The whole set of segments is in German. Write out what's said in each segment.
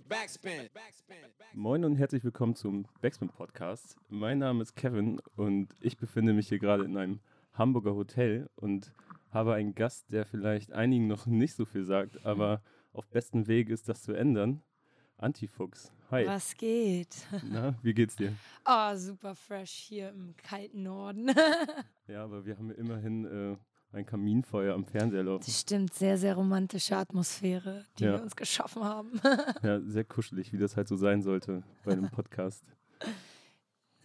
Backspin. Moin und herzlich willkommen zum Backspin Podcast. Mein Name ist Kevin und ich befinde mich hier gerade in einem Hamburger Hotel und habe einen Gast, der vielleicht einigen noch nicht so viel sagt, aber auf besten Weg ist, das zu ändern. Antifuchs. Hi. Was geht? Na, wie geht's dir? Oh, super fresh hier im kalten Norden. Ja, aber wir haben ja immerhin äh, ein Kaminfeuer am Fernseher laufen. Das stimmt, sehr, sehr romantische Atmosphäre, die Ja. wir uns geschaffen haben. Ja, sehr kuschelig, wie das halt so sein sollte bei einem Podcast.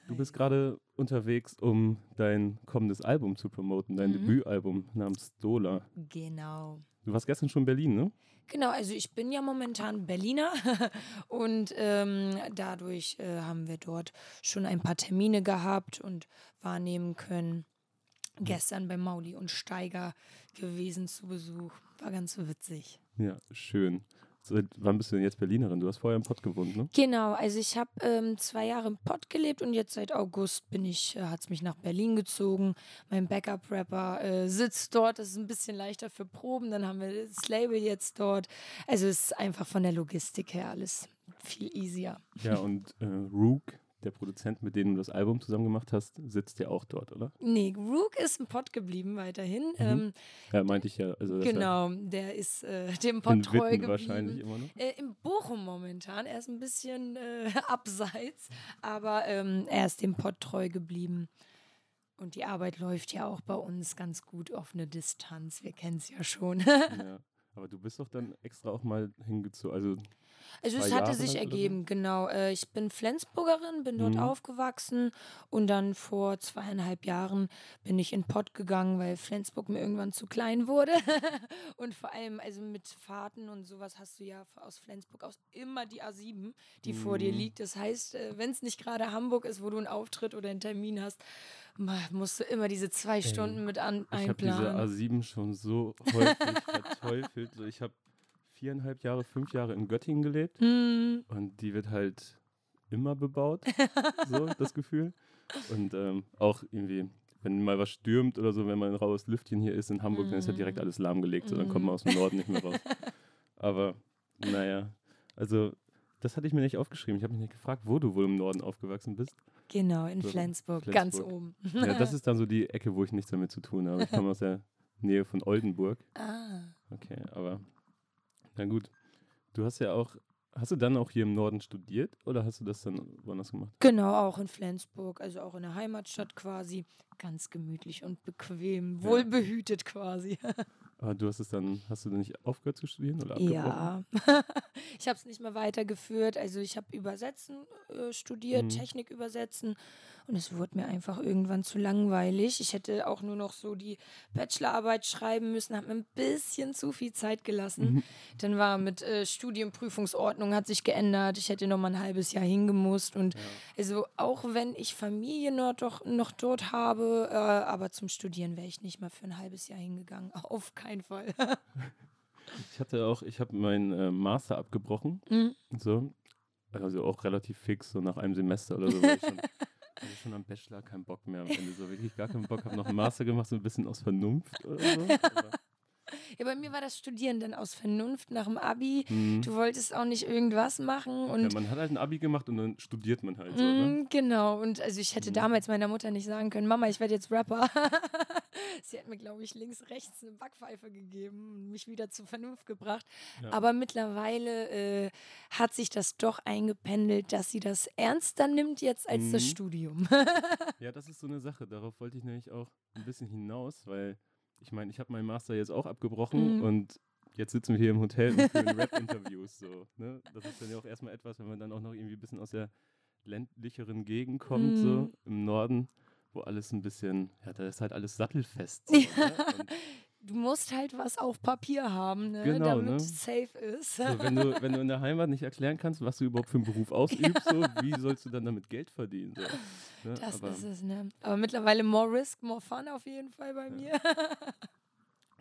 Du bist gerade unterwegs, um dein kommendes Album zu promoten, dein Mhm. Debütalbum namens Dola. Genau. Du warst gestern schon in Berlin, ne? Genau, also ich bin ja momentan Berliner und ähm, dadurch äh, haben wir dort schon ein paar Termine gehabt und wahrnehmen können. Gestern bei Mauli und Steiger gewesen zu Besuch. War ganz witzig. Ja, schön. Seit wann bist du denn jetzt Berlinerin? Du hast vorher im Pott gewohnt, ne? Genau, also ich habe ähm, zwei Jahre im Pott gelebt und jetzt seit August bin ich, äh, hat es mich nach Berlin gezogen. Mein Backup-Rapper äh, sitzt dort, das ist ein bisschen leichter für Proben. Dann haben wir das Label jetzt dort. Also es ist einfach von der Logistik her alles viel easier. Ja, und äh, Rook, der Produzent, mit dem du das Album zusammen gemacht hast, sitzt ja auch dort, oder? Nee, Rook ist im Pott geblieben weiterhin. Ähm, Ja, meinte ich ja. Also genau, der ist äh, dem Pott treu geblieben. wahrscheinlich immer noch. Äh, in Bochum momentan. Er ist ein bisschen äh, abseits, aber ähm, er ist dem Pott treu geblieben. Und die Arbeit läuft ja auch bei uns ganz gut auf eine Distanz. Wir kennen es ja schon. Ja. Aber du bist doch dann extra auch mal hingezogen. Also, Also es hatte Jahre sich ergeben, genau. Äh, ich bin Flensburgerin, bin dort Mhm. aufgewachsen und dann vor zweieinhalb Jahren bin ich in Pott gegangen, weil Flensburg mir irgendwann zu klein wurde. und vor allem, also mit Fahrten und sowas hast du ja aus Flensburg aus immer die A7, die vor dir Mhm. liegt. Das heißt, wenn es nicht gerade Hamburg ist, wo du einen Auftritt oder einen Termin hast, musst du immer diese zwei Stunden mit an ich habe diese einplanen. A7 schon so häufig verteufelt. So, ich habe viereinhalb Jahre, fünf Jahre in Göttingen gelebt. Hm, Und die wird halt immer bebaut, so das Gefühl. Und ähm, auch irgendwie, wenn mal was stürmt oder so, wenn mal ein raues Lüftchen hier ist in Hamburg, dann ist ja direkt Mhm. alles lahmgelegt. So, dann kommt man aus dem Norden nicht mehr raus. Aber naja, also das hatte ich mir nicht aufgeschrieben. Ich habe mich nicht gefragt, wo du wohl im Norden aufgewachsen bist. genau, in So, Flensburg, ganz Flensburg. oben. Ja, das ist dann so die Ecke, wo ich nichts damit zu tun habe. Ich komme aus der Nähe von Oldenburg. Ah. Okay, aber na gut. Du hast ja auch, hast du dann auch hier im Norden studiert oder hast du das dann woanders gemacht? Genau, auch in Flensburg, also auch in der Heimatstadt quasi. Ganz gemütlich und bequem, wohlbehütet quasi. Aber du hast es dann, hast du dann nicht aufgehört zu studieren oder abgebrochen? Ja, ich habe es nicht mehr weitergeführt. Also ich habe Übersetzen äh, studiert, Mhm. Technik übersetzen und es wurde mir einfach irgendwann zu langweilig. Ich hätte auch nur noch so die Bachelorarbeit schreiben müssen, habe mir ein bisschen zu viel Zeit gelassen. Mhm. Dann war mit äh, Studienprüfungsordnung hat sich geändert. Ich hätte noch mal ein halbes Jahr hingemusst und also auch wenn ich Familie noch, doch, noch dort habe, äh, aber zum Studieren wäre ich nicht mal für ein halbes Jahr hingegangen. Auf keinen Fall. Ich hatte auch, ich habe meinen äh, Master abgebrochen, Mhm. so, also auch relativ fix, so nach einem Semester oder so, weil ich schon, hatte schon am Bachelor keinen Bock mehr am Ende, so wirklich gar keinen Bock, habe noch einen Master gemacht, so ein bisschen aus Vernunft oder so. Aber, Ja, bei mir war das Studieren dann aus Vernunft nach dem Abi. Mhm. Du wolltest auch nicht irgendwas machen ja, und man hat halt ein Abi gemacht und dann studiert man halt so, ne? Mm, genau. Und also ich hätte Mhm. damals meiner Mutter nicht sagen können, Mama, ich werde jetzt Rapper. Sie hat mir, glaube ich, links, rechts eine Backpfeife gegeben und mich wieder zur Vernunft gebracht. Ja. Aber mittlerweile äh, hat sich das doch eingependelt, dass sie das ernster nimmt jetzt als das Mhm. Studium. Ja, das ist so eine Sache. Darauf wollte ich nämlich auch ein bisschen hinaus, weil ich meine, ich habe meinen Master jetzt auch abgebrochen Mhm. und jetzt sitzen wir hier im Hotel und führen Rap-Interviews. So, ne? Das ist dann ja auch erstmal etwas, wenn man dann auch noch irgendwie ein bisschen aus der ländlicheren Gegend kommt, so Mhm. im Norden, wo alles ein bisschen, ja, da ist halt alles sattelfest. So, ne? und Du musst halt was auf Papier haben, ne, Genau, damit ne? es safe ist. so, wenn, du, wenn du in der Heimat nicht erklären kannst, was du überhaupt für einen Beruf ausübst, so, wie sollst du dann damit Geld verdienen? So, ne? Das Aber, ist es, ne? Aber mittlerweile more risk, more fun auf jeden Fall bei mir.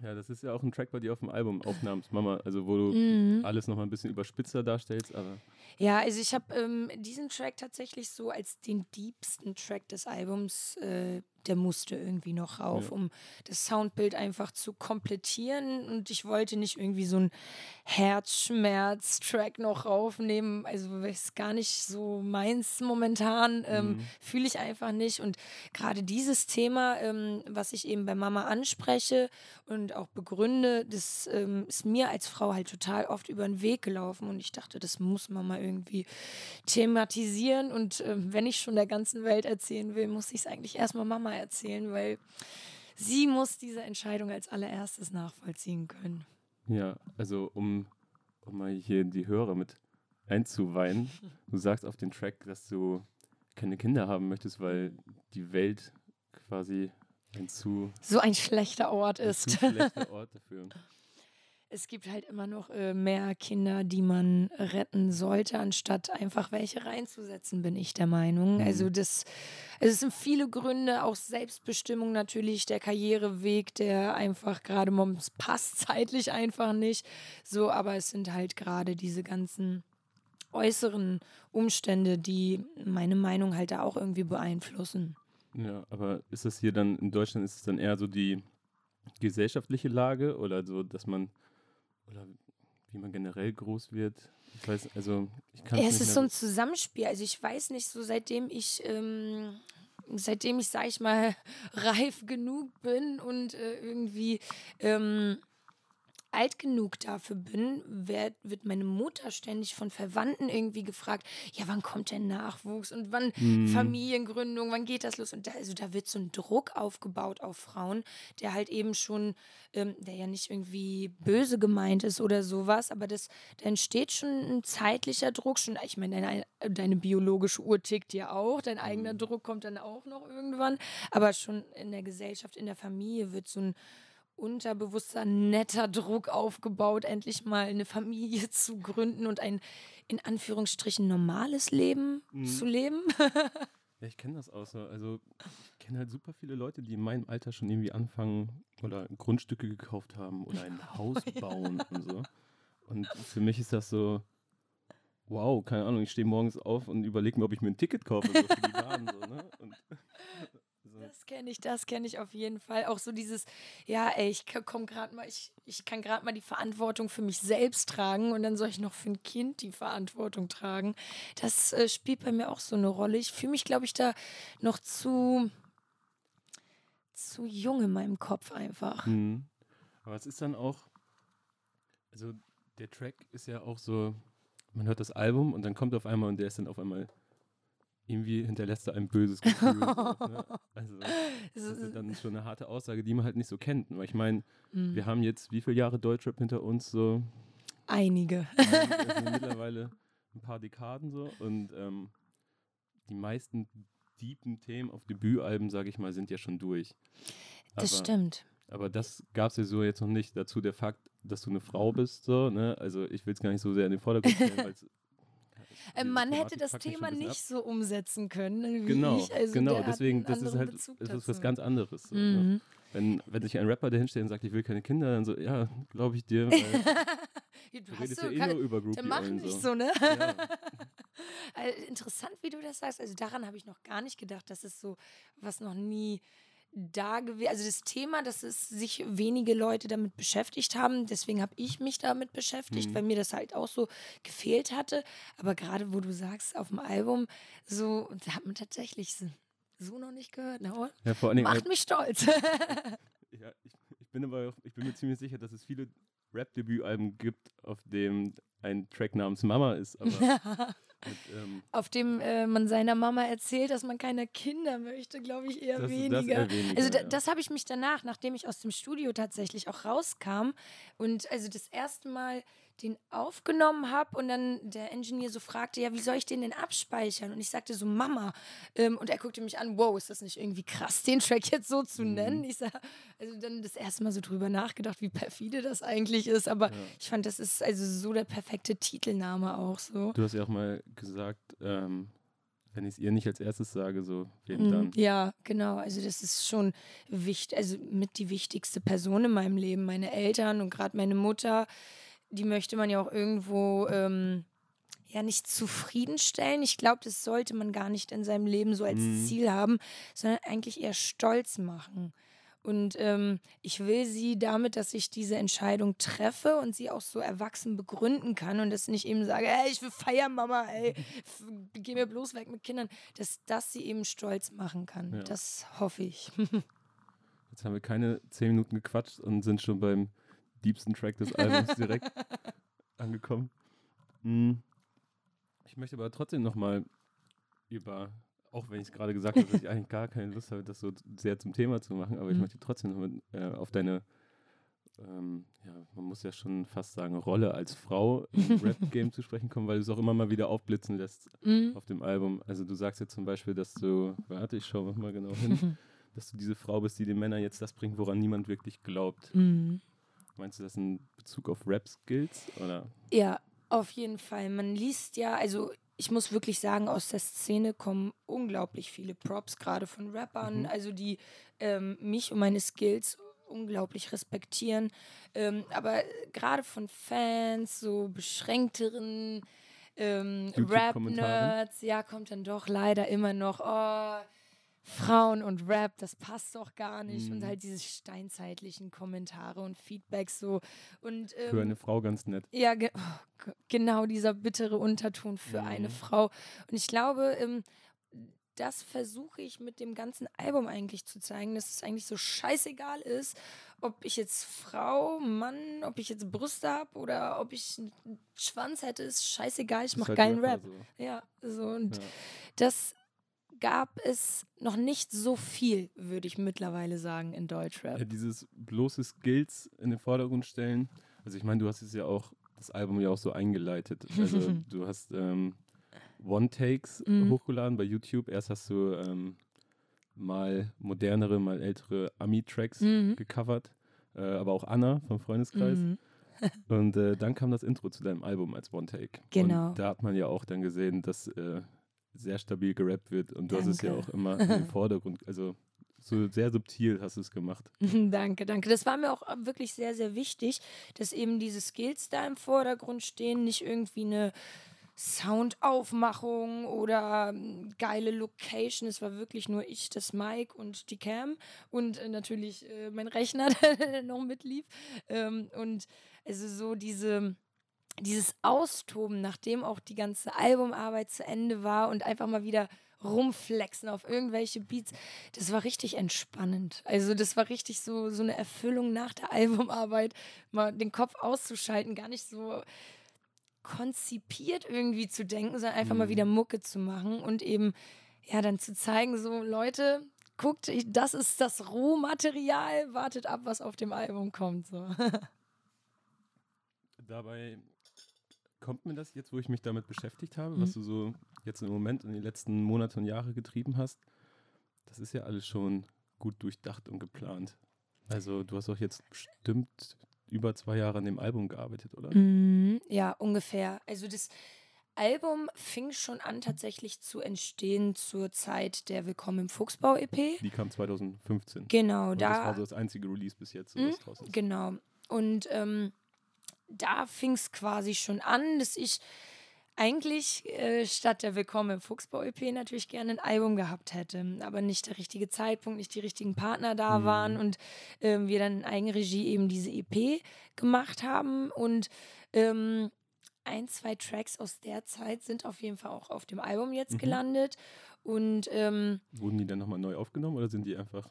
Ja, das ist ja auch ein Track bei dir auf dem Album, Aufnahmens Mama, also wo du Mhm. alles nochmal ein bisschen überspitzer darstellst, aber Ja, also ich habe ähm, diesen Track tatsächlich so als den diebsten Track des Albums äh, der musste irgendwie noch rauf, Ja. um das Soundbild einfach zu komplettieren. Und ich wollte nicht irgendwie so ein Herzschmerz-Track noch raufnehmen. Also ist gar nicht so meins momentan. Ähm, Mhm. Fühle ich einfach nicht. Und gerade dieses Thema, ähm, was ich eben bei Mama anspreche und auch begründe, das ähm, ist mir als Frau halt total oft über den Weg gelaufen. Und ich dachte, das muss man mal irgendwie thematisieren. Und ähm, wenn ich schon der ganzen Welt erzählen will, muss ich es eigentlich erstmal Mama erzählen, weil sie muss diese Entscheidung als allererstes nachvollziehen können. Ja, also um, um mal hier die Hörer mit einzuweihen. Du sagst auf den Track, dass du keine Kinder haben möchtest, weil die Welt quasi ein zu, So ein schlechter Ort ein zu ist. schlechter Ort dafür. Es gibt halt immer noch äh, mehr Kinder, die man retten sollte, anstatt einfach welche reinzusetzen, bin ich der Meinung. Mhm. Also das, also es sind viele Gründe, auch Selbstbestimmung natürlich, der Karriereweg, der einfach gerade mums passt zeitlich einfach nicht. So, aber es sind halt gerade diese ganzen äußeren Umstände, die meine Meinung halt da auch irgendwie beeinflussen. Ja, aber ist das hier dann in Deutschland, ist es dann eher so die gesellschaftliche Lage oder so, dass man, oder wie man generell groß wird? Ich weiß, also ich kann es ist so ein Zusammenspiel. Also ich weiß nicht, so seitdem ich, ähm, seitdem ich, sag ich mal, reif genug bin und äh, irgendwie ähm, alt genug dafür bin, werd, wird meine Mutter ständig von Verwandten irgendwie gefragt, ja, wann kommt der Nachwuchs und wann Mhm. Familiengründung, wann geht das los? Und da, also da wird so ein Druck aufgebaut auf Frauen, der halt eben schon, ähm, der ja nicht irgendwie böse gemeint ist oder sowas, aber das, da entsteht schon ein zeitlicher Druck, schon, ich meine, deine, deine biologische Uhr tickt ja auch, dein eigener Druck kommt dann auch noch irgendwann, aber schon in der Gesellschaft, in der Familie wird so ein unterbewusster, netter Druck aufgebaut, endlich mal eine Familie zu gründen und ein in Anführungsstrichen normales Leben Mhm. zu leben. Ja, ich kenne das auch so. Also ich kenne halt super viele Leute, die in meinem Alter schon irgendwie anfangen oder Grundstücke gekauft haben oder ein Haus bauen und so. Und für mich ist das so, wow, keine Ahnung, ich stehe morgens auf und überlege mir, ob ich mir ein Ticket kaufe so für die Bahn. So, ne? und, so. Das kenne ich, das kenne ich auf jeden Fall. Auch so dieses, ja, ey, ich komme gerade mal, ich, ich kann gerade mal die Verantwortung für mich selbst tragen und dann soll ich noch für ein Kind die Verantwortung tragen. Das äh, spielt bei mir auch so eine Rolle. Ich fühle mich, glaube ich, da noch zu, zu jung in meinem Kopf einfach. Mhm. Aber es ist dann auch, also der Track ist ja auch so, man hört das Album und dann kommt auf einmal und der ist dann auf einmal irgendwie hinterlässt er ein böses Gefühl. ne? Also Es das ist- dann schon eine harte Aussage, die man halt nicht so kennt. Weil ich meine, Mhm. wir haben jetzt wie viele Jahre Deutschrap hinter uns so? Einige. Ein- also mittlerweile ein paar Dekaden so und ähm, die meisten deepen Themen auf Debütalben, sage ich mal, sind ja schon durch. Das Aber- stimmt. aber das gab es ja so jetzt noch nicht. Dazu der Fakt, dass du eine Frau bist, so, ne? Also ich will es gar nicht so sehr in den Vordergrund stellen, weil Äh, Man hätte das Thema nicht so umsetzen können, wie Genau, ich. Also genau. Deswegen, das ist halt, Bezug das ist was dazu. ganz anderes. So, ne? Mhm. wenn, wenn sich ein Rapper dahinstellt und sagt, ich will keine Kinder, dann so, ja, glaube ich dir, weil Du du hast redest so, ja eh kann, nur über Groupie macht allen nicht so. so, ne? Ja. Also interessant, wie du das sagst. Also daran habe ich noch gar nicht gedacht. Das ist so, was noch nie da gewesen. Also das Thema, dass es sich wenige Leute damit beschäftigt haben. Deswegen habe ich mich damit beschäftigt, Mhm. weil mir das halt auch so gefehlt hatte. Aber gerade wo du sagst, auf dem Album, so, da hat man tatsächlich so, so noch nicht gehört. Ne? oder? ja, vor allen Dingen, Macht mich stolz. ja, ich, ich bin aber auch, ich bin mir ziemlich sicher, dass es viele Rap-Debütalben gibt, auf dem ein Track namens Mama ist, aber mit, ähm, auf dem äh, man seiner Mama erzählt, dass man keine Kinder möchte, glaube ich eher das, das weniger. eher weniger. Also da, ja. das habe ich mich danach, nachdem ich aus dem Studio tatsächlich auch rauskam und also das erste Mal den aufgenommen habe und dann der Ingenieur so fragte, ja, wie soll ich den denn abspeichern? Und ich sagte so, Mama. Ähm, und er guckte mich an, wow, ist das nicht irgendwie krass, den Track jetzt so zu Mhm. nennen? Ich sag, also dann das erste Mal so drüber nachgedacht, wie perfide das eigentlich ist. Aber Ja. ich fand, das ist also so der perfekte Titelname auch so. Du hast ja auch mal gesagt, ähm, wenn ich es ihr nicht als erstes sage, so, wem Mhm, dann? Ja, genau. Also das ist schon wichtig, also mit die wichtigste Person in meinem Leben. Meine Eltern und gerade meine Mutter, die möchte man ja auch irgendwo ähm, ja nicht zufriedenstellen. Ich glaube, das sollte man gar nicht in seinem Leben so als Mhm. Ziel haben, sondern eigentlich eher stolz machen. Und ähm, ich will sie damit, dass ich diese Entscheidung treffe und sie auch so erwachsen begründen kann und das nicht eben sage, ey, ich will feiern, Mama, ey, geh mir bloß weg mit Kindern, dass das sie eben stolz machen kann. Ja. Das hoffe ich. Jetzt haben wir keine zehn Minuten gequatscht und sind schon beim liebsten Track des Albums direkt angekommen. Hm. Ich möchte aber trotzdem nochmal über, auch wenn ich es gerade gesagt habe, dass ich eigentlich gar keine Lust habe, das so sehr zum Thema zu machen, aber ich Mhm. möchte trotzdem noch mit, äh, auf deine, ähm, ja, man muss ja schon fast sagen, Rolle als Frau im Rap-Game zu sprechen kommen, weil du es auch immer mal wieder aufblitzen lässt Mhm. auf dem Album. Also du sagst jetzt zum Beispiel, dass du, warte, ich schaue mal genau hin, dass du diese Frau bist, die den Männern jetzt das bringt, woran niemand wirklich glaubt. Mhm. Meinst du das in Bezug auf Rap-Skills? Ja, auf jeden Fall. Man liest ja, also ich muss wirklich sagen, aus der Szene kommen unglaublich viele Props, gerade von Rappern, Mhm. also die ähm, mich und meine Skills unglaublich respektieren. Ähm, aber gerade von Fans, so beschränkteren ähm. Rap-Nerds, ja, kommt dann doch leider immer noch, oh, Frauen und Rap, das passt doch gar nicht. Und Mhm. halt diese steinzeitlichen Kommentare und Feedbacks so. Und, ähm, Für eine Frau ganz nett. ja, ge oh, genau dieser bittere Unterton für eine Mhm. Frau. Und ich glaube, ähm, das versuche ich mit dem ganzen Album eigentlich zu zeigen, dass es eigentlich so scheißegal ist, ob ich jetzt Frau, Mann, ob ich jetzt Brüste habe oder ob ich einen Schwanz hätte, ist scheißegal, ich mache halt geilen Rap. so. Ja, so und Ja. das gab es noch nicht so viel, würde ich mittlerweile sagen, in Deutschrap. Ja, dieses bloße Skills in den Vordergrund stellen. Also ich meine, du hast es ja auch, das Album ja auch so eingeleitet. Also du hast ähm, One-Takes Mhm. hochgeladen bei YouTube. Erst hast du ähm, mal modernere, mal ältere Ami-Tracks Mhm. gecovert. Äh, aber auch Anna vom Freundeskreis. Mhm. Und äh, dann kam das Intro zu deinem Album als One-Take. Genau. Und da hat man ja auch dann gesehen, dass äh, sehr stabil gerappt wird. Und du hast es ja Danke. auch immer im Vordergrund, also so sehr subtil hast du es gemacht. danke, danke. Das war mir auch wirklich sehr, sehr wichtig, dass eben diese Skills da im Vordergrund stehen, nicht irgendwie eine Soundaufmachung oder ähm, geile Location. Es war wirklich nur ich, das Mic und die Cam und äh, natürlich äh, mein Rechner, der noch mitlief. Ähm, und also so diese dieses Austoben, nachdem auch die ganze Albumarbeit zu Ende war und einfach mal wieder rumflexen auf irgendwelche Beats, das war richtig entspannend. Also das war richtig so, so eine Erfüllung nach der Albumarbeit, mal den Kopf auszuschalten, gar nicht so konzipiert irgendwie zu denken, sondern einfach mal Mhm. wieder Mucke zu machen und eben ja dann zu zeigen, so Leute, guckt, das ist das Rohmaterial, wartet ab, was auf dem Album kommt. So. Dabei kommt mir das jetzt, wo ich mich damit beschäftigt habe, was Mhm. du so jetzt im Moment in den letzten Monate und Jahre getrieben hast, das ist ja alles schon gut durchdacht und geplant. Also du hast auch jetzt bestimmt über zwei Jahre an dem Album gearbeitet, oder? Mhm, ja, ungefähr. Also das Album fing schon an tatsächlich zu entstehen zur Zeit der Willkommen im Fuchsbau EP. Die kam 2015. Genau, Und das war da so das einzige Release bis jetzt, so was draußen ist. Genau. Und ähm, da fing es quasi schon an, dass ich eigentlich äh, statt der Willkommen im Fuchsbau-EP natürlich gerne ein Album gehabt hätte. Aber nicht der richtige Zeitpunkt, nicht die richtigen Partner da Mhm. waren und ähm, wir dann in Eigenregie eben diese EP gemacht haben. Und ähm, ein, zwei Tracks aus der Zeit sind auf jeden Fall auch auf dem Album jetzt Mhm. gelandet. Und ähm, Wurden die dann nochmal neu aufgenommen oder sind die einfach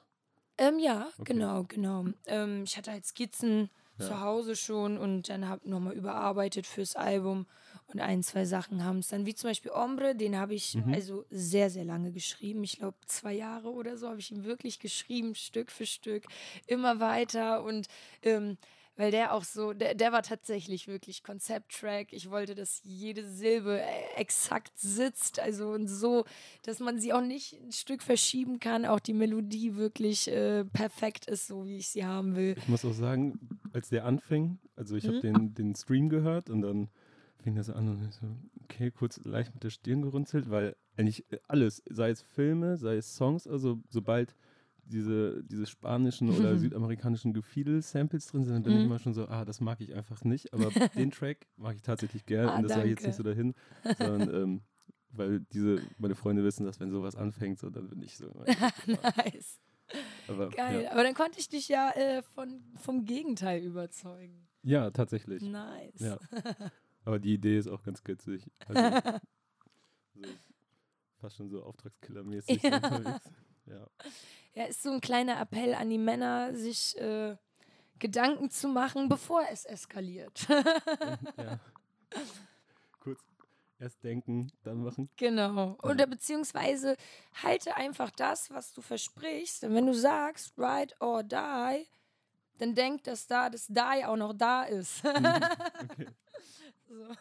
ähm, ja, Okay. genau, genau. Ähm, ich hatte halt Skizzen Ja. zu Hause schon und dann habe nochmal überarbeitet fürs Album und ein, zwei Sachen haben es dann, wie zum Beispiel Ombre, den habe ich Mhm. also sehr, sehr lange geschrieben. Ich glaube, zwei Jahre oder so habe ich ihn wirklich geschrieben, Stück für Stück, immer weiter und ähm, weil der auch so, der, der war tatsächlich wirklich Konzepttrack. Ich wollte, dass jede Silbe äh, exakt sitzt, also und so, dass man sie auch nicht ein Stück verschieben kann, auch die Melodie wirklich äh, perfekt ist, so wie ich sie haben will. Ich muss auch sagen, als der anfing, also ich habe Mhm. den, den Stream gehört und dann fing das an und ich so, okay, kurz leicht mit der Stirn gerunzelt, weil eigentlich alles, sei es Filme, sei es Songs, also sobald diese, diese spanischen oder südamerikanischen Gefiedel-Samples drin sind, dann bin ich Mhm. immer schon so, ah, das mag ich einfach nicht. Aber den Track mag ich tatsächlich gern Ah, und das sage ich jetzt nicht so dahin, sondern ähm, weil diese, meine Freunde wissen, dass wenn sowas anfängt, so, dann bin ich so. immer, nice. aber, Geil. Ja. Aber dann konnte ich dich ja äh, von, vom Gegenteil überzeugen. ja, tatsächlich. Nice. Ja. Aber die Idee ist auch ganz witzig. Also, so, fast schon so Auftragskiller-mäßig Ja. so unterwegs. Ja. Ja, ist so ein kleiner Appell an die Männer, sich äh, Gedanken zu machen, bevor es eskaliert. ja. Kurz erst denken, dann machen. genau. Oder beziehungsweise halte einfach das, was du versprichst. Und wenn du sagst, ride or die, dann denk, dass da das Die auch noch da ist. Okay. so.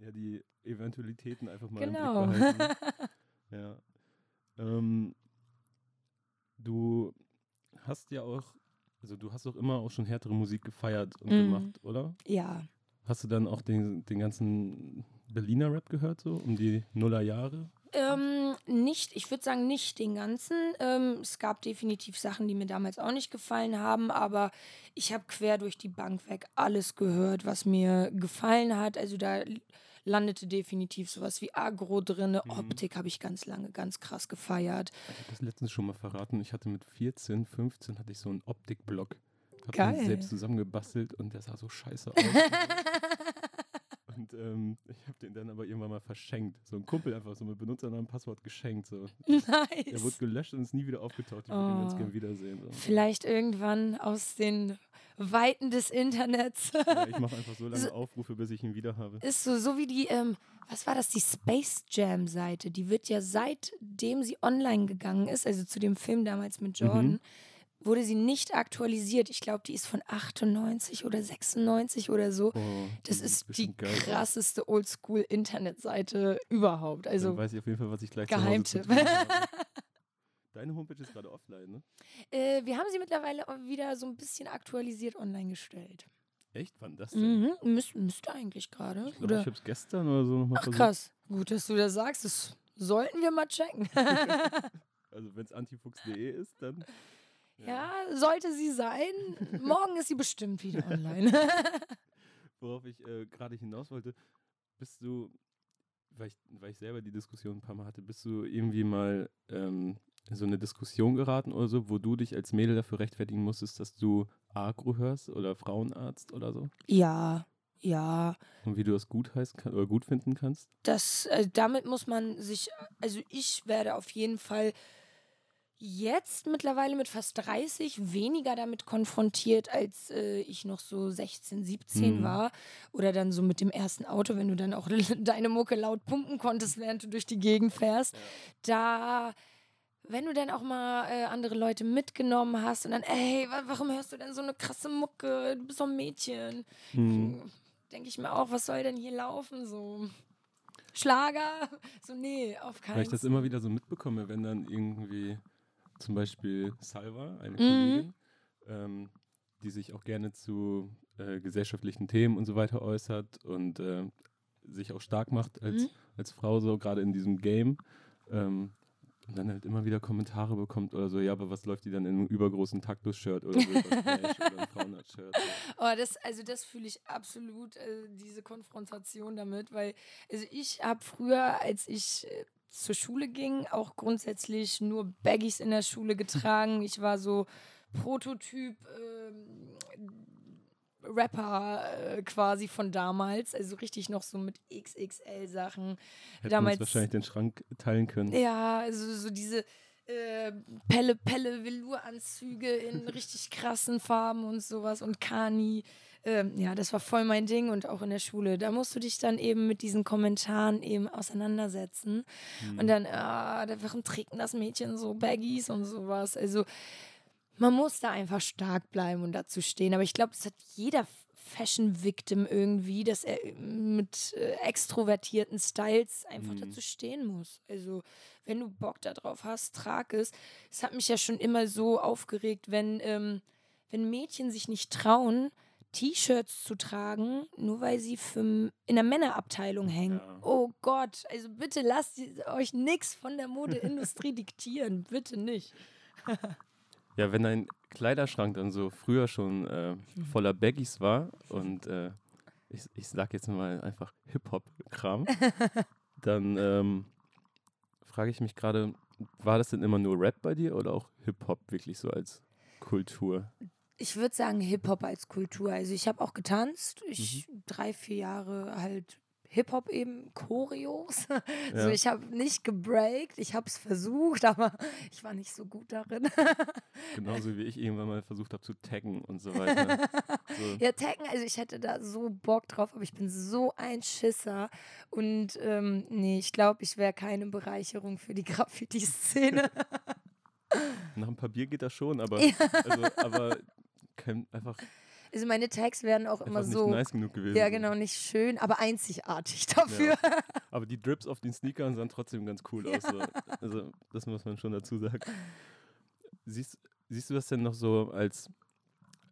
Ja, die Eventualitäten einfach mal Genau. im Blick behalten. Ja. Ähm, du hast ja auch, also du hast auch immer auch schon härtere Musik gefeiert und Mhm. gemacht, oder? Ja. Hast du dann auch den, den ganzen Berliner Rap gehört, so um die Nullerjahre? Ähm, nicht, ich würde sagen, nicht den ganzen. Ähm, es gab definitiv Sachen, die mir damals auch nicht gefallen haben, aber ich habe quer durch die Bank weg alles gehört, was mir gefallen hat. Also da landete definitiv sowas wie Agro drin. Mhm. Optik habe ich ganz lange ganz krass gefeiert. Ich habe das letztens schon mal verraten. Ich hatte mit 14, 15 hatte ich so einen Optikblock. Hab Geil. den selbst zusammengebastelt und der sah so scheiße aus. und ähm, ich habe den dann aber irgendwann mal verschenkt. So ein Kumpel einfach so mit Benutzernamen Passwort geschenkt. So. Der wurde nice. gelöscht und ist nie wieder aufgetaucht. Ich würde ihn ganz Oh. gerne wiedersehen. So. Vielleicht irgendwann aus den Weiten des Internets. Ja, ich mache einfach so lange So- Aufrufe, bis ich ihn wieder habe. ist so, so wie die, ähm, was war das, die Space Jam Seite. Die wird ja seitdem sie online gegangen ist, also zu dem Film damals mit Jordan, Mhm. wurde sie nicht aktualisiert. Ich glaube, die ist von 98 oder 96 oder so. Oh, Das ist die geil krasseste Oldschool-Internetseite überhaupt. Dann Also, weiß ich auf jeden Fall, was ich gleich Geheimtipp. Deine Homepage ist gerade offline, ne? äh, wir haben sie mittlerweile wieder so ein bisschen aktualisiert online gestellt. Echt? Wann das denn? Mhm. Müs müsste eigentlich gerade. Ich ich habe es gestern oder so nochmal Ach krass. Gut, dass du das sagst. Das sollten wir mal checken. Also wenn es antifuchs.de ist, dann. Ja, sollte sie sein. Morgen ist sie bestimmt wieder online. Worauf ich äh, gerade hinaus wollte, bist du, weil ich, weil ich selber die Diskussion ein paar Mal hatte, bist du irgendwie mal ähm, so eine Diskussion geraten oder so, wo du dich als Mädel dafür rechtfertigen musstest, dass du Agro hörst oder Frauenarzt oder so? ja, ja. Und wie du das gut kann, oder gut finden kannst? Das, äh, damit muss man sich, also ich werde auf jeden Fall jetzt mittlerweile mit fast 30 weniger damit konfrontiert, als äh, ich noch so 16, 17 Mhm. war. Oder dann so mit dem ersten Auto, wenn du dann auch deine Mucke laut pumpen konntest, während du durch die Gegend fährst. Da, wenn du dann auch mal äh, andere Leute mitgenommen hast und dann, ey, wa- warum hörst du denn so eine krasse Mucke? Du bist doch ein Mädchen. Hm. Denke ich mir auch, was soll denn hier laufen? So Schlager? So, nee, auf keinen Weil ich das immer wieder so mitbekomme, wenn dann irgendwie zum Beispiel Salva, eine Mhm. Kollegin, ähm, die sich auch gerne zu äh, gesellschaftlichen Themen und so weiter äußert und äh, sich auch stark macht als, Mhm. als Frau, so gerade in diesem Game. Ähm, und dann halt immer wieder Kommentare bekommt oder so, ja, aber was läuft die dann in einem übergroßen Taktus-Shirt oder so, oder ein. Oh, das, also das fühle ich absolut, äh, diese Konfrontation damit, weil, also ich habe früher, als ich äh, zur Schule ging, auch grundsätzlich nur Baggies in der Schule getragen. Ich war so Prototyp ähm, Rapper äh, quasi von damals, also richtig noch so mit XXL-Sachen. Hätten Damals- wahrscheinlich den Schrank teilen können. Ja, also so diese äh, Pelle Pelle Velouranzüge in richtig krassen Farben und sowas und Kani. Ähm, ja, das war voll mein Ding und auch in der Schule. Da musst du dich dann eben mit diesen Kommentaren eben auseinandersetzen. Hm. Und dann, ah, warum trägt das Mädchen so Baggies und sowas? Also man muss da einfach stark bleiben und dazu stehen. Aber ich glaube, das hat jeder Fashion-Victim irgendwie, dass er mit äh, extrovertierten Styles einfach Mhm. dazu stehen muss. Also wenn du Bock darauf hast, trag es. Es hat mich ja schon immer so aufgeregt, wenn, ähm, wenn Mädchen sich nicht trauen, T-Shirts zu tragen, nur weil sie für, in der Männerabteilung hängen. Ja. Oh Gott, also bitte lasst euch nichts von der Modeindustrie diktieren. Bitte nicht. Ja, wenn dein Kleiderschrank dann so früher schon äh, voller Baggies war und äh, ich, ich sag jetzt mal einfach Hip-Hop-Kram, dann ähm, frage ich mich gerade, war das denn immer nur Rap bei dir oder auch Hip-Hop wirklich so als Kultur? Ich würde sagen Hip-Hop als Kultur. Also ich habe auch getanzt. Ich Mhm. drei, vier Jahre halt Hip-Hop eben, Choreos. Ja. So, ich habe nicht gebreakt, ich habe es versucht, aber ich war nicht so gut darin. Genauso wie ich irgendwann mal versucht habe zu taggen und so weiter. So, Ja, Tekken, also ich hätte da so Bock drauf, aber ich bin so ein Schisser. Und ähm, nee, ich glaube, ich wäre keine Bereicherung für die Graffiti-Szene. nach ein paar Bier geht das schon, aber, Ja. also, aber kein, einfach, Also meine Tags werden auch immer einfach nicht so. nice genug gewesen. Ja, genau, nicht schön, aber einzigartig dafür. Aber die Drips auf den Sneakern sahen trotzdem ganz cool aus. So. Also, das muss man schon dazu sagen. Siehst, siehst du das denn noch so als,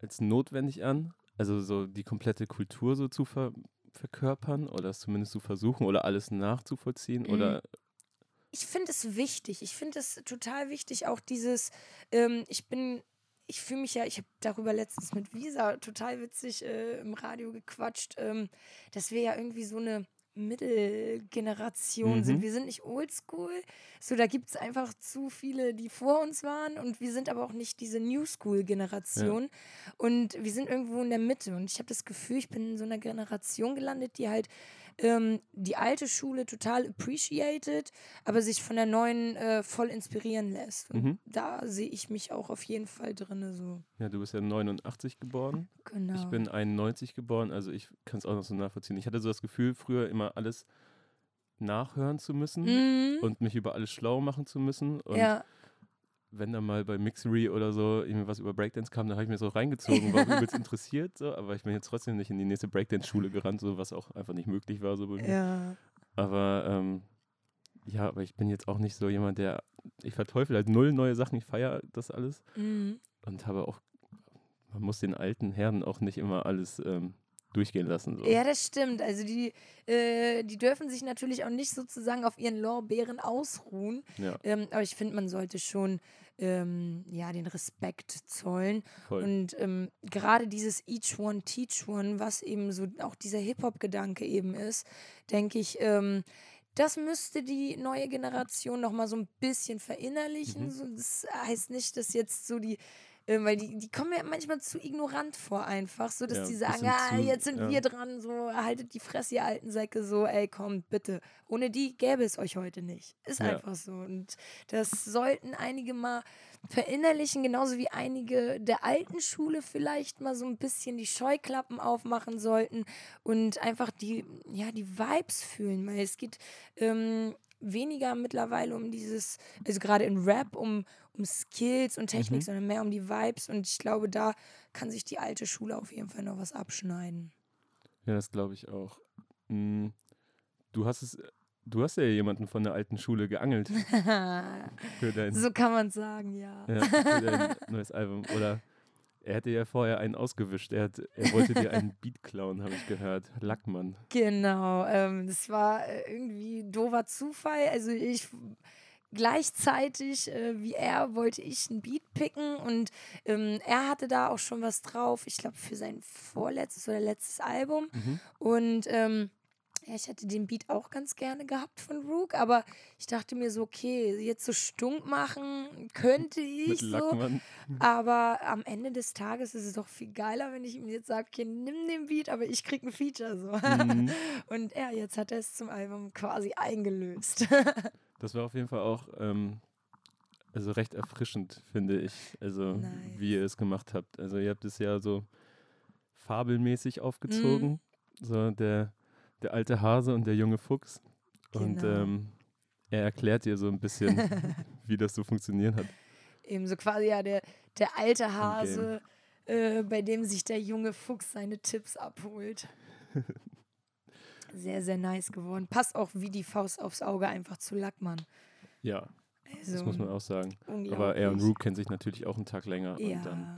als notwendig an? Also, so die komplette Kultur so zu ver verkörpern oder es zumindest zu versuchen oder alles nachzuvollziehen? Mhm. Oder Ich finde es wichtig. Ich finde es total wichtig, auch dieses, ähm, ich bin. Ich fühle mich ja, ich habe darüber letztens mit Visa total witzig äh, im Radio gequatscht, ähm, dass wir ja irgendwie so eine Mittelgeneration sind. Mhm. Wir sind nicht oldschool, so da gibt es einfach zu viele, die vor uns waren. Und wir sind aber auch nicht diese New School-Generation und wir sind irgendwo in der Mitte. Und ich habe das Gefühl, ich bin in so einer Generation gelandet, die halt ähm, die alte Schule total appreciated, aber sich von der neuen äh, voll inspirieren lässt. Mhm. da sehe ich mich auch auf jeden Fall drin. So. ja, du bist ja 89 geboren. Genau. Ich bin 91 geboren, also ich kann es auch noch so nachvollziehen. Ich hatte so das Gefühl, früher immer alles nachhören zu müssen Mhm. und mich über alles schlau machen zu müssen. Und ja, wenn da mal bei Mixery oder so irgendwie was über Breakdance kam, dann habe ich mir das auch reingezogen, war übelst interessiert, so, aber ich bin jetzt trotzdem nicht in die nächste Breakdance-Schule gerannt, so, was auch einfach nicht möglich war. So bei mir. ja. Aber ähm, ja, aber ich bin jetzt auch nicht so jemand, der, ich verteufel halt null neue Sachen, ich feiere das alles Mhm. und habe auch, man muss den alten Herren auch nicht immer alles ähm, durchgehen lassen. So. Ja, das stimmt. Also die, äh, die dürfen sich natürlich auch nicht sozusagen auf ihren Lorbeeren ausruhen. Ja, Ähm, aber ich finde, man sollte schon ähm, ja, den Respekt zollen. voll. Und ähm, gerade dieses Each One Teach One, was eben so auch dieser Hip-Hop-Gedanke eben ist, denke ich, ähm, das müsste die neue Generation noch mal so ein bisschen verinnerlichen. Mhm. So, das heißt nicht, dass jetzt so die, ähm, weil die, die kommen mir manchmal zu ignorant vor einfach, so dass Ja, die sagen, ah, jetzt sind ja. wir dran, so haltet die Fresse, ihr alten Säcke, so, ey, kommt bitte. Ohne die gäbe es euch heute nicht. Ist Ja. einfach so. Und das sollten einige mal verinnerlichen, genauso wie einige der alten Schule vielleicht mal so ein bisschen die Scheuklappen aufmachen sollten und einfach die, ja, die Vibes fühlen, weil es geht ähm, weniger mittlerweile um dieses, also gerade in Rap, um, um Skills und Technik, Mhm. sondern mehr um die Vibes und ich glaube, da kann sich die alte Schule auf jeden Fall noch was abschneiden. Ja, das glaube ich auch. Mm, Du hast es, du hast ja jemanden von der alten Schule geangelt für dein, so kann man sagen, ja. ja, für dein neues Album. Oder er hätte ja vorher einen ausgewischt. Er, hat, er wollte dir einen Beat klauen, habe ich gehört. Lackmann. Genau, ähm, das war äh, irgendwie doofer Zufall. Also ich gleichzeitig äh, wie er wollte ich ein Beat picken und ähm, er hatte da auch schon was drauf. Ich glaube für sein vorletztes oder letztes Album Mhm. und ähm, ja, ich hätte den Beat auch ganz gerne gehabt von Rook, aber ich dachte mir so, okay, jetzt so stunk machen könnte ich so. Aber am Ende des Tages ist es doch viel geiler, wenn ich ihm jetzt sage, okay, nimm den Beat, aber ich krieg ein Feature so. Mhm. Und ja, jetzt hat er es zum Album quasi eingelöst. Das war auf jeden Fall auch ähm, also recht erfrischend, finde ich. Also Nice. wie ihr es gemacht habt. Also ihr habt es ja so fabelmäßig aufgezogen. Mhm. So der, der alte Hase und der junge Fuchs. Und Genau. ähm, er erklärt dir so ein bisschen, wie das so funktioniert hat. Eben so quasi ja der, der alte Hase, äh, bei dem sich der junge Fuchs seine Tipps abholt. Sehr, sehr nice geworden. Passt auch wie die Faust aufs Auge einfach zu Lackmann. Ja, Also, das muss man auch sagen. Aber er und Rook kennen sich natürlich auch einen Tag länger. Ja. Und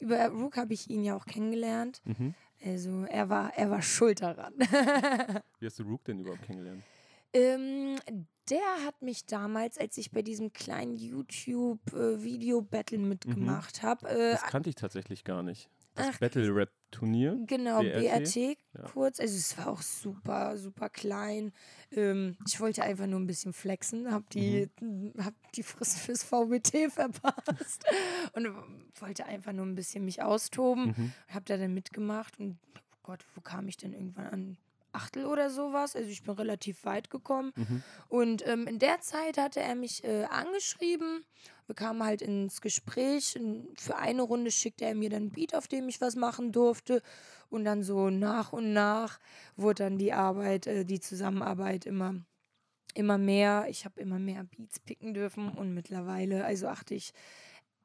Über Rook habe ich ihn ja auch kennengelernt. mhm. Also er war, er war schuld daran. Wie hast du Rook denn überhaupt kennengelernt? Ähm, der hat mich damals, als ich bei diesem kleinen YouTube-Video-Battle Mhm. mitgemacht habe, äh, Das kannte ich tatsächlich gar nicht. Das Ach, Battle-Rap-Turnier. Genau, BRT, BRT, ja. kurz. Also es war auch super, super klein. Ähm, ich wollte einfach nur ein bisschen flexen, hab die, Mhm. hab die Frist fürs VBT verpasst und wollte einfach nur ein bisschen mich austoben. Mhm. Hab da dann mitgemacht und oh Gott, wo kam ich denn irgendwann an? Achtel oder sowas. Also ich bin relativ weit gekommen. Mhm. Und ähm, in der Zeit hatte er mich äh, angeschrieben. Wir kamen halt ins Gespräch. Für eine Runde schickte er mir dann ein Beat, auf dem ich was machen durfte. Und dann so nach und nach wurde dann die Arbeit, äh, die Zusammenarbeit immer, immer mehr. Ich habe immer mehr Beats picken dürfen. Und mittlerweile, also achte ich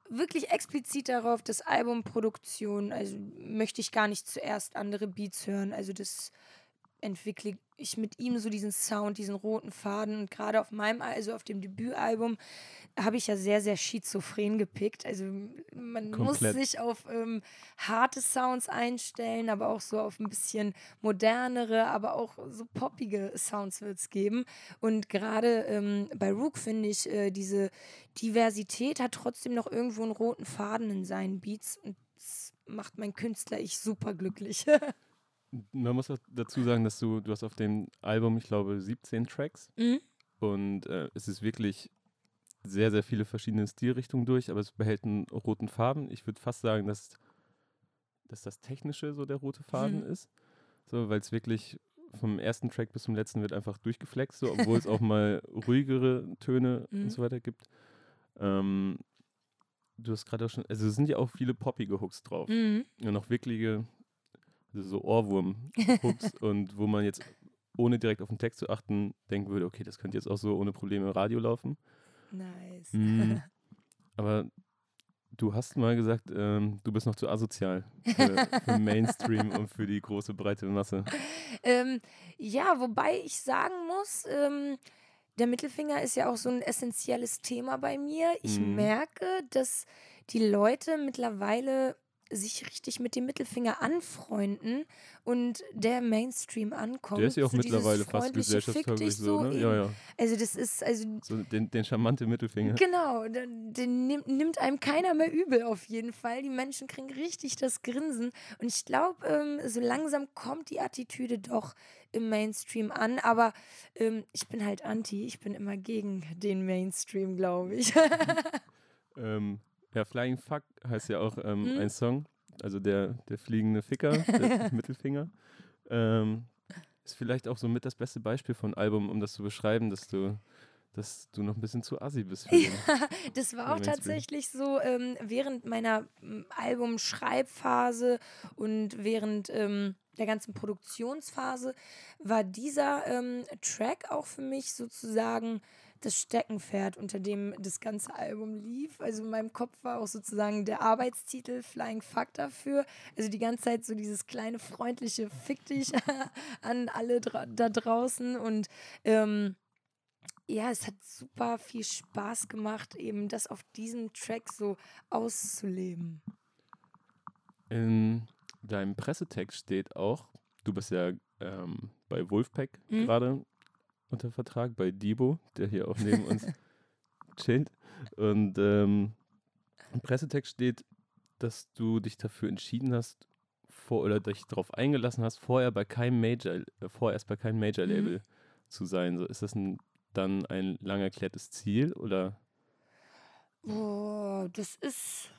wirklich explizit darauf, dass Albumproduktion, also möchte ich gar nicht zuerst andere Beats hören. Also das entwickle ich mit ihm so diesen Sound, diesen roten Faden. Und gerade auf meinem, Al- also auf dem Debütalbum, habe ich ja sehr, sehr schizophren gepickt. Also man muss Komplett. sich auf ähm, harte Sounds einstellen, aber auch so auf ein bisschen modernere, aber auch so poppige Sounds wird es geben. Und gerade ähm, bei Rook finde ich, äh, diese Diversität hat trotzdem noch irgendwo einen roten Faden in seinen Beats. Und das macht mein Künstler ich super glücklich. Man muss auch dazu sagen, dass du, du hast auf dem Album, ich glaube, 17 Tracks Mhm. und äh, es ist wirklich sehr, sehr viele verschiedene Stilrichtungen durch, aber es behält einen roten Faden. Ich würde fast sagen, dass, dass das Technische so der rote Faden Mhm. ist, so, weil es wirklich vom ersten Track bis zum letzten wird einfach durchgeflext, so, obwohl es auch mal ruhigere Töne Mhm. und so weiter gibt. Ähm, du hast gerade auch schon, also es sind ja auch viele poppige Hooks drauf. Mhm. Ja, noch wirkliche, also so Ohrwurm-Hooks und wo man jetzt, ohne direkt auf den Text zu achten, denken würde, okay, das könnte jetzt auch so ohne Probleme im Radio laufen. Nice. Mm, aber du hast mal gesagt, ähm, du bist noch zu asozial für, für Mainstream und für die große breite Masse. Ähm, ja, wobei ich sagen muss, ähm, der Mittelfinger ist ja auch so ein essentielles Thema bei mir. Ich Mhm. merke, dass die Leute mittlerweile sich richtig mit dem Mittelfinger anfreunden und der Mainstream ankommt. Der ist ja auch so mittlerweile fast dich so, ne? Ja, ja. Also das ist, also So den, den charmante Mittelfinger. Genau, den, den nimmt, nimmt einem keiner mehr übel auf jeden Fall. Die Menschen kriegen richtig das Grinsen. Und ich glaube, ähm, so langsam kommt die Attitüde doch im Mainstream an. Aber ähm, ich bin halt anti. Ich bin immer gegen den Mainstream, glaube ich. Ähm, ja, Flying Fuck heißt ja auch ähm, Mhm. ein Song, also der, der fliegende Ficker, der Mittelfinger. Ähm, ist vielleicht auch so mit das beste Beispiel von Album, um das zu beschreiben, dass du, dass du noch ein bisschen zu assi bist. Den. Das war Ja, auch tatsächlich so ähm, während meiner ähm, Albumschreibphase und während ähm, der ganzen Produktionsphase war dieser ähm, Track auch für mich sozusagen das Steckenpferd, unter dem das ganze Album lief. Also in meinem Kopf war auch sozusagen der Arbeitstitel Flying Fuck dafür. Also die ganze Zeit so dieses kleine freundliche Fick dich an alle dra da draußen und ähm, ja, es hat super viel Spaß gemacht, eben das auf diesem Track so auszuleben. In deinem Pressetext steht auch, du bist ja ähm, bei Wolfpack Mhm. gerade unter Vertrag, bei Debo, der hier auch neben uns chillt. Und ähm, im Pressetext steht, dass du dich dafür entschieden hast, vor, oder dich darauf eingelassen hast, vorher bei keinem Major, äh, vorerst bei keinem Major-Label zu sein. So, ist das ein, dann ein lang erklärtes Ziel oder? Boah, das ist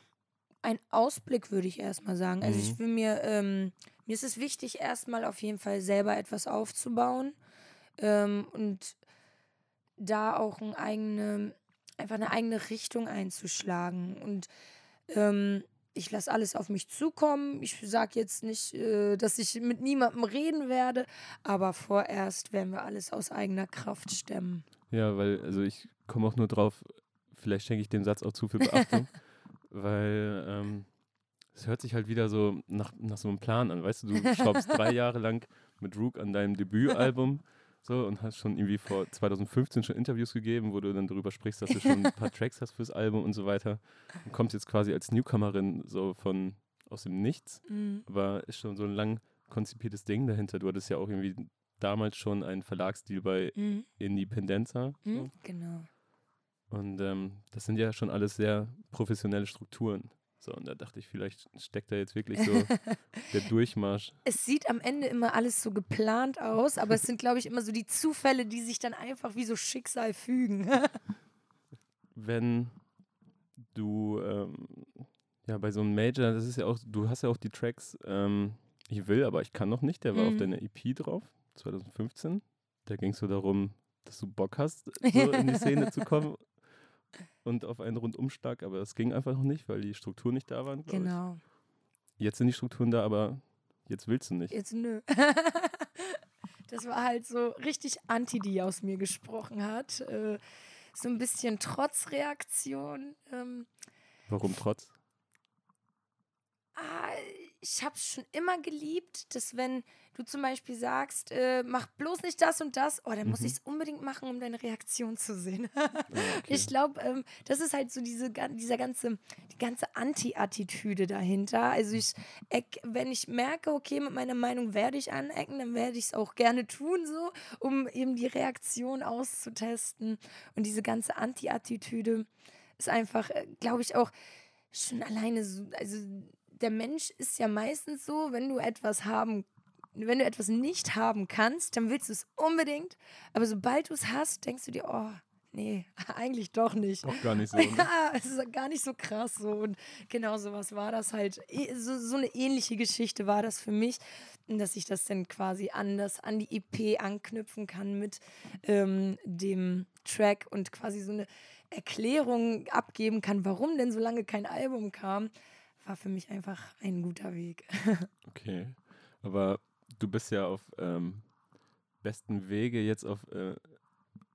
ein Ausblick, würde ich erstmal sagen. Also Mhm. ich will mir, ähm, mir ist es wichtig, erstmal auf jeden Fall selber etwas aufzubauen ähm, und da auch ein eigene, einfach eine eigene Richtung einzuschlagen. Und ähm, ich lasse alles auf mich zukommen. Ich sage jetzt nicht, äh, dass ich mit niemandem reden werde, aber vorerst werden wir alles aus eigener Kraft stemmen. Ja, weil, also ich komme auch nur drauf, vielleicht schenke ich dem Satz auch zu viel Beachtung, weil ähm, es hört sich halt wieder so nach, nach so einem Plan an, weißt du, du schraubst drei Jahre lang mit Rook an deinem Debütalbum so und hast schon irgendwie vor 2015 schon Interviews gegeben, wo du dann darüber sprichst, dass du schon ein paar Tracks hast fürs Album und so weiter und kommst jetzt quasi als Newcomerin so von aus dem Nichts, Mhm. aber ist schon so ein lang konzipiertes Ding dahinter. Du hattest ja auch irgendwie damals schon einen Verlagsdeal bei Mhm. Independenza. so. Mhm. Genau. Und ähm, das sind ja schon alles sehr professionelle Strukturen. So, und da dachte ich, vielleicht steckt da jetzt wirklich so der Durchmarsch. Es sieht am Ende immer alles so geplant aus, aber es sind, glaube ich, immer so die Zufälle, die sich dann einfach wie so Schicksal fügen. Wenn du ähm, ja bei so einem Major, das ist ja auch, du hast ja auch die Tracks, ähm, ich will, aber ich kann noch nicht, der war auf Mhm. deiner EP drauf, 2015. Da ging es so darum, dass du Bock hast, so in die Szene zu kommen und auf einen Rundumschlag, aber es ging einfach noch nicht, weil die Strukturen nicht da waren. glaub ich. genau. Jetzt sind die Strukturen da, aber jetzt willst du nicht. Jetzt nö. Das war halt so richtig Anti, die aus mir gesprochen hat. Äh, So ein bisschen Trotzreaktion. Ähm, Warum trotz? ah, ich habe es schon immer geliebt, dass wenn du zum Beispiel sagst, äh, mach bloß nicht das und das, oh, dann muss Mhm. ich es unbedingt machen, um deine Reaktion zu sehen. Ah, okay. Ich glaube, ähm, das ist halt so diese, dieser ganze, die ganze Anti-Attitüde dahinter. Also ich, eck, wenn ich merke, okay, mit meiner Meinung werde ich anecken, dann werde ich es auch gerne tun, so, um eben die Reaktion auszutesten. Und diese ganze Anti-Attitüde ist einfach, glaube ich, auch schon alleine so, also der Mensch ist ja meistens so, wenn du etwas haben wenn du etwas nicht haben kannst, dann willst du es unbedingt. Aber sobald du es hast, denkst du dir, oh, nee, eigentlich doch nicht. Auch gar nicht so. Ne? Ja, es ist gar nicht so krass so. Und genau sowas war das halt. Eh, So, so eine ähnliche Geschichte war das für mich, dass ich das dann quasi anders an die EP anknüpfen kann mit ähm, dem Track und quasi so eine Erklärung abgeben kann, warum denn so lange kein Album kam, war für mich einfach ein guter Weg. Okay. Aber du bist ja auf ähm, besten Wege, jetzt auf äh,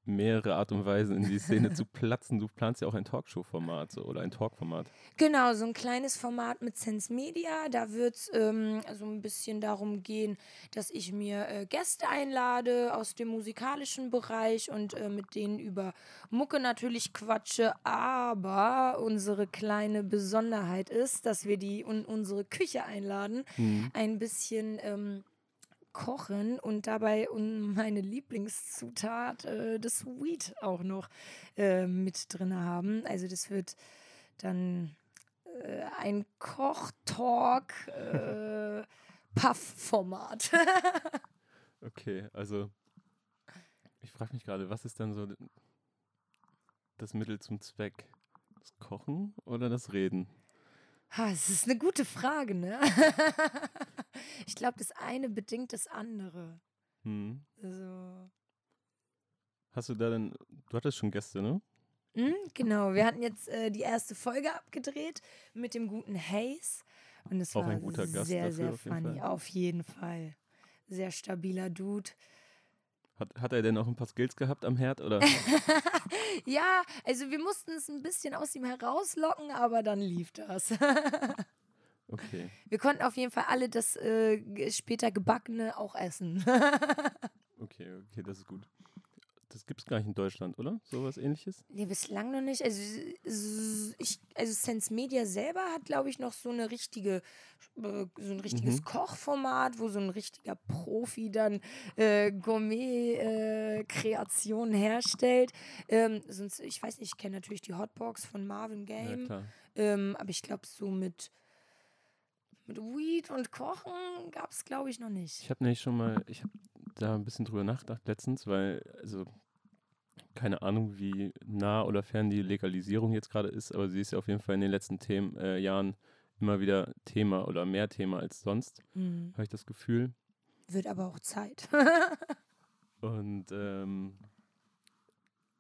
mehrere Art und Weisen in die Szene zu platzen. Du planst ja auch ein Talkshow-Format so, oder ein Talk-Format. Genau, so ein kleines Format mit Sense Media. Da wird es ähm, so ein bisschen darum gehen, dass ich mir äh, Gäste einlade aus dem musikalischen Bereich und äh, mit denen über Mucke natürlich quatsche. Aber unsere kleine Besonderheit ist, dass wir die in unsere Küche einladen, ein bisschen. Ähm, kochen und dabei um meine Lieblingszutat, äh, das Weed, auch noch äh, mit drin haben. Also das wird dann äh, ein Kochtalk äh, Puff-Format. Okay, also ich frage mich gerade, was ist dann so das Mittel zum Zweck? Das Kochen oder das Reden? Ha, das ist eine gute Frage, ne? ich glaube, das eine bedingt das andere. Hm. Also, Hast du da denn, du hattest schon Gäste, ne? hm, genau, wir hatten jetzt äh, die erste Folge abgedreht mit dem guten Haze. Und es war ein guter Gast sehr, dafür sehr auf jeden funny. Fall. Auf jeden Fall. Sehr stabiler Dude. Hat, hat er denn auch ein paar Skills gehabt am Herd? Oder? Ja, also wir mussten es ein bisschen aus ihm herauslocken, aber dann lief das. Okay. Wir konnten auf jeden Fall alle das äh, später gebackene auch essen. Okay, okay, das ist gut. Das gibt es gar nicht in Deutschland, oder? Sowas ähnliches? nee, bislang noch nicht. Also, ich, also Sense Media selber hat, glaube ich, noch so eine richtige, äh, so ein richtiges Mhm. Kochformat, wo so ein richtiger Profi dann äh, Gourmet-Kreationen herstellt. Ähm, sonst, ich weiß nicht, ich kenne natürlich die Hotbox von Marvin Ja, Game. klar. Ähm, aber ich glaube, so mit, mit Weed und Kochen gab es, glaube ich, noch nicht. Ich habe nämlich schon mal, ich habe da ein bisschen drüber nachgedacht letztens, weil, also, keine Ahnung, wie nah oder fern die Legalisierung jetzt gerade ist, aber sie ist ja auf jeden Fall in den letzten Themen, äh, Jahren immer wieder Thema oder mehr Thema als sonst, Hm. habe ich das Gefühl. Wird aber auch Zeit. Und ähm,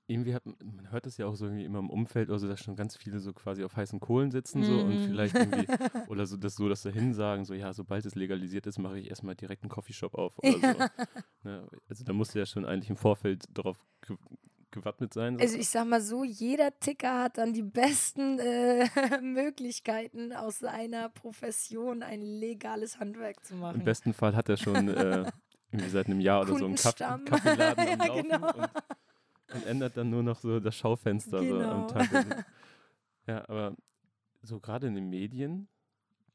irgendwie hat man man hört das ja auch so irgendwie immer im Umfeld, also dass schon ganz viele so quasi auf heißen Kohlen sitzen so und Mhm. vielleicht irgendwie oder so das so, dass dahin sagen, so ja, sobald es legalisiert ist, mache ich erstmal direkt einen Coffeeshop auf oder so. Ne? Also da musst du ja schon eigentlich im Vorfeld darauf ge gewappnet sein. So. Also ich sag mal so, jeder Ticker hat dann die besten äh, Möglichkeiten, aus seiner Profession ein legales Handwerk zu Im machen. besten Fall hat er schon äh, irgendwie seit einem Jahr oder so einen Kaff. Kaffeeladen am Ja, Laufen genau. und, und ändert dann nur noch so das Schaufenster so am Genau. Tag. Ja, aber so gerade in den Medien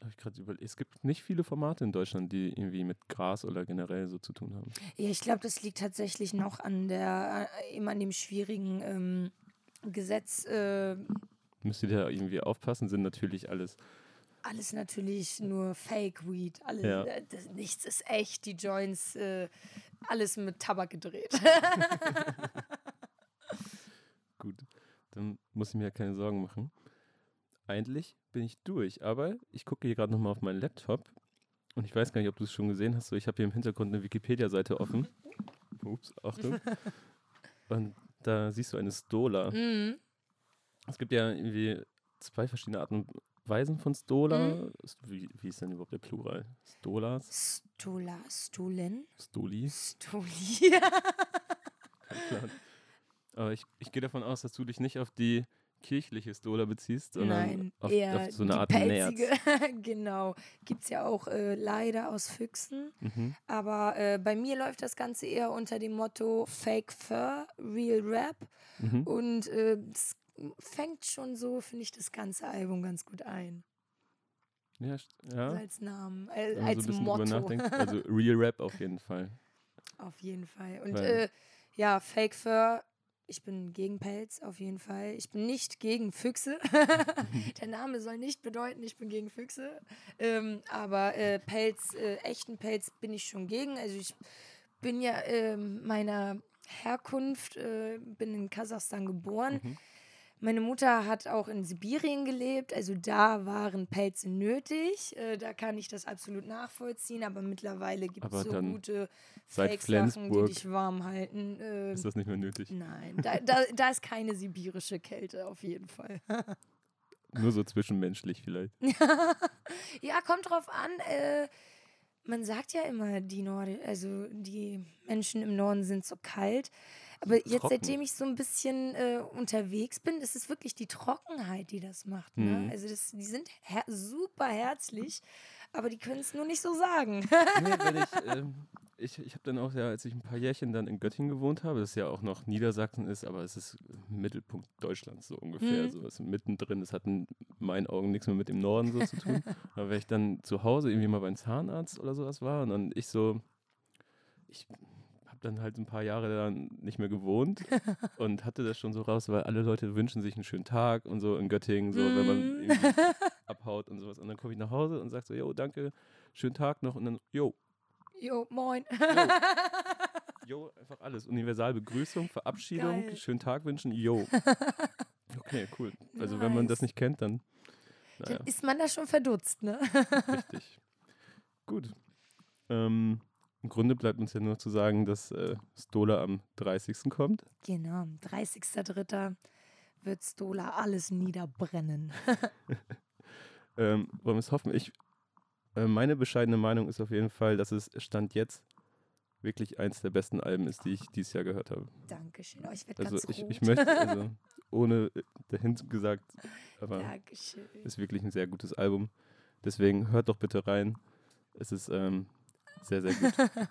Hab ich gerade überlegt. Es gibt nicht viele Formate in Deutschland, die irgendwie mit Gras oder generell so zu tun haben. Ja, ich glaube, das liegt tatsächlich noch an der, äh, eben an dem schwierigen ähm, Gesetz. Äh, Müsst ihr da irgendwie aufpassen, sind natürlich alles. alles natürlich nur Fake Weed. Alle, Ja. äh, das, nichts ist echt. Die Joints, äh, alles mit Tabak gedreht. Dann muss ich mir ja keine Sorgen machen. Eigentlich bin ich durch, aber ich gucke hier gerade nochmal auf meinen Laptop und ich weiß gar nicht, ob du es schon gesehen hast. So, ich habe hier im Hintergrund eine Wikipedia-Seite offen. Ups, Achtung. Und da siehst du eine Stola. mhm. Es gibt ja irgendwie zwei verschiedene Arten und Weisen von Stola. Mhm. Wie, wie ist denn überhaupt der Plural? Stolas? Stola, Stolen, Stolis? Stoli. Kein Plan. Aber ich, ich gehe davon aus, dass du dich nicht auf die kirchliche Stola beziehst, sondern Nein, auf, eher auf so eine Art Nerz. pelzige. genau. Gibt es ja auch äh, leider aus Füchsen. Mhm. Aber äh, bei mir läuft das Ganze eher unter dem Motto Fake Fur, Real Rap. Mhm. Und äh, es fängt schon so, finde ich, das ganze Album ganz gut ein. Ja, ja. Als Namen, äh, Wenn man als so ein Motto. drüber nachdenkt. Also Real Rap auf jeden Fall. Auf jeden Fall. Und äh, ja, Fake Fur, ich bin gegen Pelz, auf jeden Fall. Ich bin nicht gegen Füchse. Der Name soll nicht bedeuten, ich bin gegen Füchse. Ähm, aber äh, Pelz, äh, echten Pelz bin ich schon gegen. Also ich bin ja ähm, meiner Herkunft, äh, bin in Kasachstan geboren. Mhm. Meine Mutter hat auch in Sibirien gelebt, also da waren Pelze nötig. Äh, da kann ich das absolut nachvollziehen, aber mittlerweile gibt es so gute Fake-Sachen, die dich warm halten. Äh, ist das nicht mehr nötig. nein, da, da, da ist keine sibirische Kälte auf jeden Fall. Nur so zwischenmenschlich vielleicht. ja, kommt drauf an. Äh, man sagt ja immer, die Norde, also die Menschen im Norden sind so kalt. Aber jetzt, Trocken. seitdem ich so ein bisschen äh, unterwegs bin, ist es wirklich die Trockenheit, die das macht. Ne? Mhm. Also das, die sind her super herzlich, aber die können es nur nicht so sagen. nee, ich, ähm, ich, ich habe dann auch, ja, als ich ein paar Jährchen dann in Göttingen gewohnt habe, das ja auch noch Niedersachsen ist, aber es ist Mittelpunkt Deutschlands so ungefähr. Mhm. So ist mittendrin. Das hat in meinen Augen nichts mehr mit dem Norden so zu tun. aber wenn ich dann zu Hause irgendwie mal beim Zahnarzt oder sowas war und dann ich so, ich habe dann halt ein paar Jahre dann nicht mehr gewohnt und hatte das schon so raus, weil alle Leute wünschen sich einen schönen Tag und so in Göttingen, so wenn man Mhm. abhaut und sowas. Und dann komme ich nach Hause und sage so, jo, danke, schönen Tag noch und dann, jo, Jo, moin. Jo, einfach alles. Universalbegrüßung, Verabschiedung, Geil. schönen Tag wünschen, jo. Okay, cool. Also wenn man das Nice. nicht kennt, dann naja, Dann ist man da schon verdutzt, ne? richtig. Gut. Ähm, Im Grunde bleibt uns ja nur zu sagen, dass äh, Stola am 30. kommt. Genau, am 30.03. wird Stola alles niederbrennen. Ähm, wollen wir es hoffen? Ich, äh, meine bescheidene Meinung ist auf jeden Fall, dass es Stand jetzt wirklich eins der besten Alben ist, die ich dieses Jahr gehört habe. Dankeschön. Oh, ich werde Also ganz ich, rot. ich möchte, also ohne äh, dahin gesagt, aber Dankeschön. Ist wirklich ein sehr gutes Album. Deswegen hört doch bitte rein. Es ist ähm, sehr, sehr gut.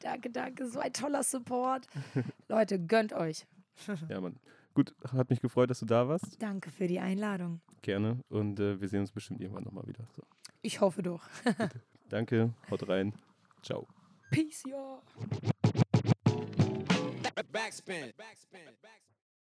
Danke, danke. So ein toller Support. Leute, gönnt euch. ja, Mann. Gut, hat mich gefreut, dass du da warst. Danke für die Einladung. Gerne. Und äh, wir sehen uns bestimmt irgendwann nochmal wieder. So. Ich hoffe doch. Danke, haut rein. Ciao. Peace, ja. Backspin. Backspin. Backspin.